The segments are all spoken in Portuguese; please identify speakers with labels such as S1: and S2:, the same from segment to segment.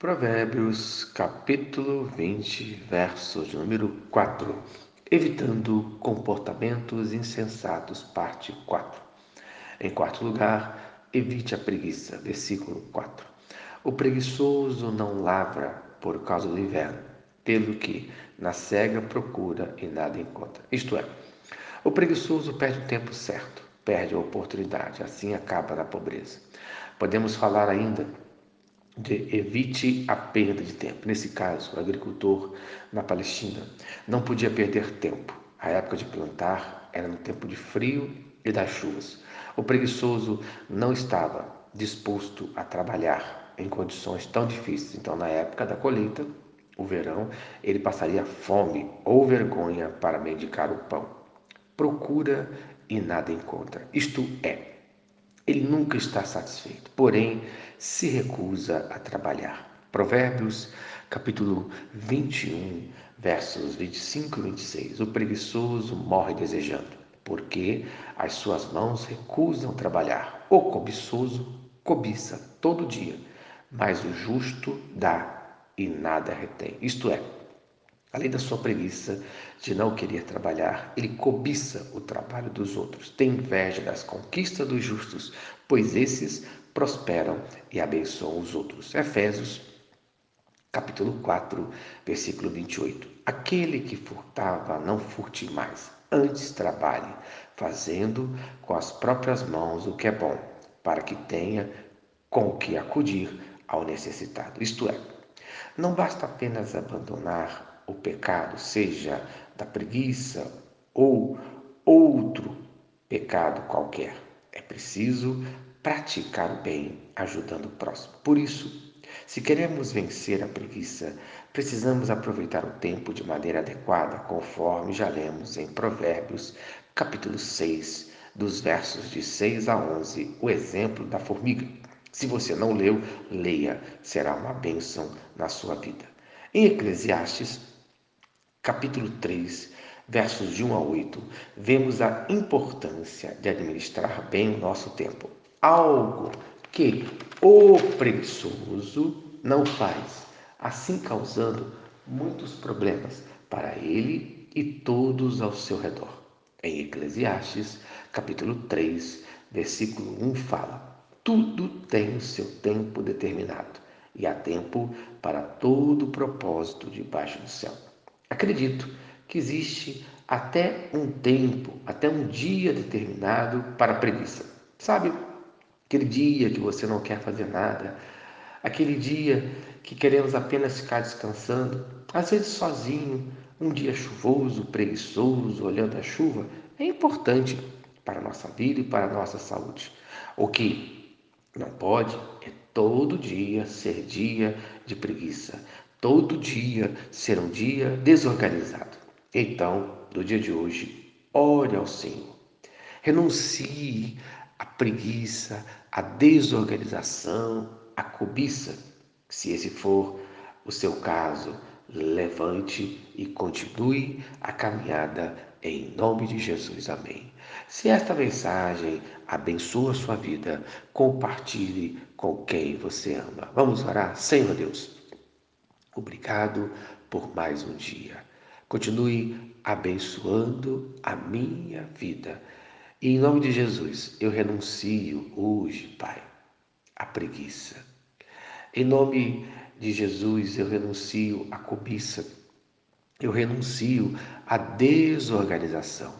S1: Provérbios capítulo 20, verso de número 4. Evitando comportamentos insensatos, parte 4. Em quarto lugar, evite a preguiça, versículo 4. O preguiçoso não lavra por causa do inverno, pelo que na cega procura e nada encontra. Isto é, o preguiçoso perde o tempo certo, perde a oportunidade, assim acaba na pobreza. Podemos falar ainda de evite a perda de tempo. Nesse caso, o agricultor na Palestina não podia perder tempo. A época de plantar era no tempo de frio e das chuvas. O preguiçoso não estava disposto a trabalhar em condições tão difíceis. Então, na época da colheita, o verão, ele passaria fome ou vergonha para mendicar o pão. Procura e nada encontra. Isto é, ele nunca está satisfeito, porém se recusa a trabalhar. Provérbios, capítulo 21, versos 25 e 26. O preguiçoso morre desejando, porque as suas mãos recusam trabalhar. O cobiçoso cobiça todo dia, mas o justo dá e nada retém. Isto é, Além da sua preguiça de não querer trabalhar, ele cobiça o trabalho dos outros, tem inveja das conquistas dos justos, pois esses prosperam e abençoam os outros. Efésios, capítulo 4, versículo 28. Aquele que furtava, não furte mais, antes trabalhe, fazendo com as próprias mãos o que é bom, para que tenha com que acudir ao necessitado. Isto é, não basta apenas abandonar o pecado, seja da preguiça ou outro pecado qualquer. É preciso praticar o bem, ajudando o próximo. Por isso, se queremos vencer a preguiça, precisamos aproveitar o tempo de maneira adequada, conforme já lemos em Provérbios, capítulo 6, dos versos de 6 a 11, o exemplo da formiga. Se você não leu, leia, será uma bênção na sua vida. Em Eclesiastes, capítulo 3, versos de 1 a 8, vemos a importância de administrar bem o nosso tempo. Algo que o preguiçoso não faz, assim causando muitos problemas para ele e todos ao seu redor. Em Eclesiastes, capítulo 3, versículo 1 fala: Tudo tem o seu tempo determinado, e há tempo para todo propósito debaixo do céu. Acredito que existe até um tempo, até um dia determinado para a preguiça. Sabe, aquele dia que você não quer fazer nada, aquele dia que queremos apenas ficar descansando, às vezes sozinho, um dia chuvoso, preguiçoso, olhando a chuva, é importante para a nossa vida e para a nossa saúde. O que não pode é todo dia ser dia de preguiça, todo dia ser um dia desorganizado. Então, no dia de hoje, ore ao Senhor. Renuncie à preguiça, à desorganização, à cobiça. Se esse for o seu caso, levante e continue a caminhada em nome de Jesus. Amém. Se esta mensagem abençoa a sua vida, compartilhe com quem você ama. Vamos orar? Senhor Deus. Obrigado por mais um dia. Continue abençoando a minha vida. E em nome de Jesus, eu renuncio hoje, Pai, à preguiça. Em nome de Jesus, eu renuncio à cobiça. Eu renuncio à desorganização.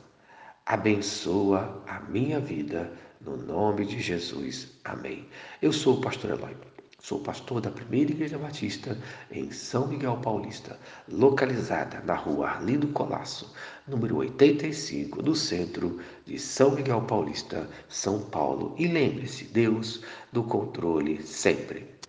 S1: Abençoa a minha vida no nome de Jesus. Amém. Eu sou o pastor Eloy. Sou pastor da Primeira Igreja Batista em São Miguel Paulista, localizada na rua Arlindo Colasso, número 85, no centro de São Miguel Paulista, São Paulo. E lembre-se, Deus do controle sempre.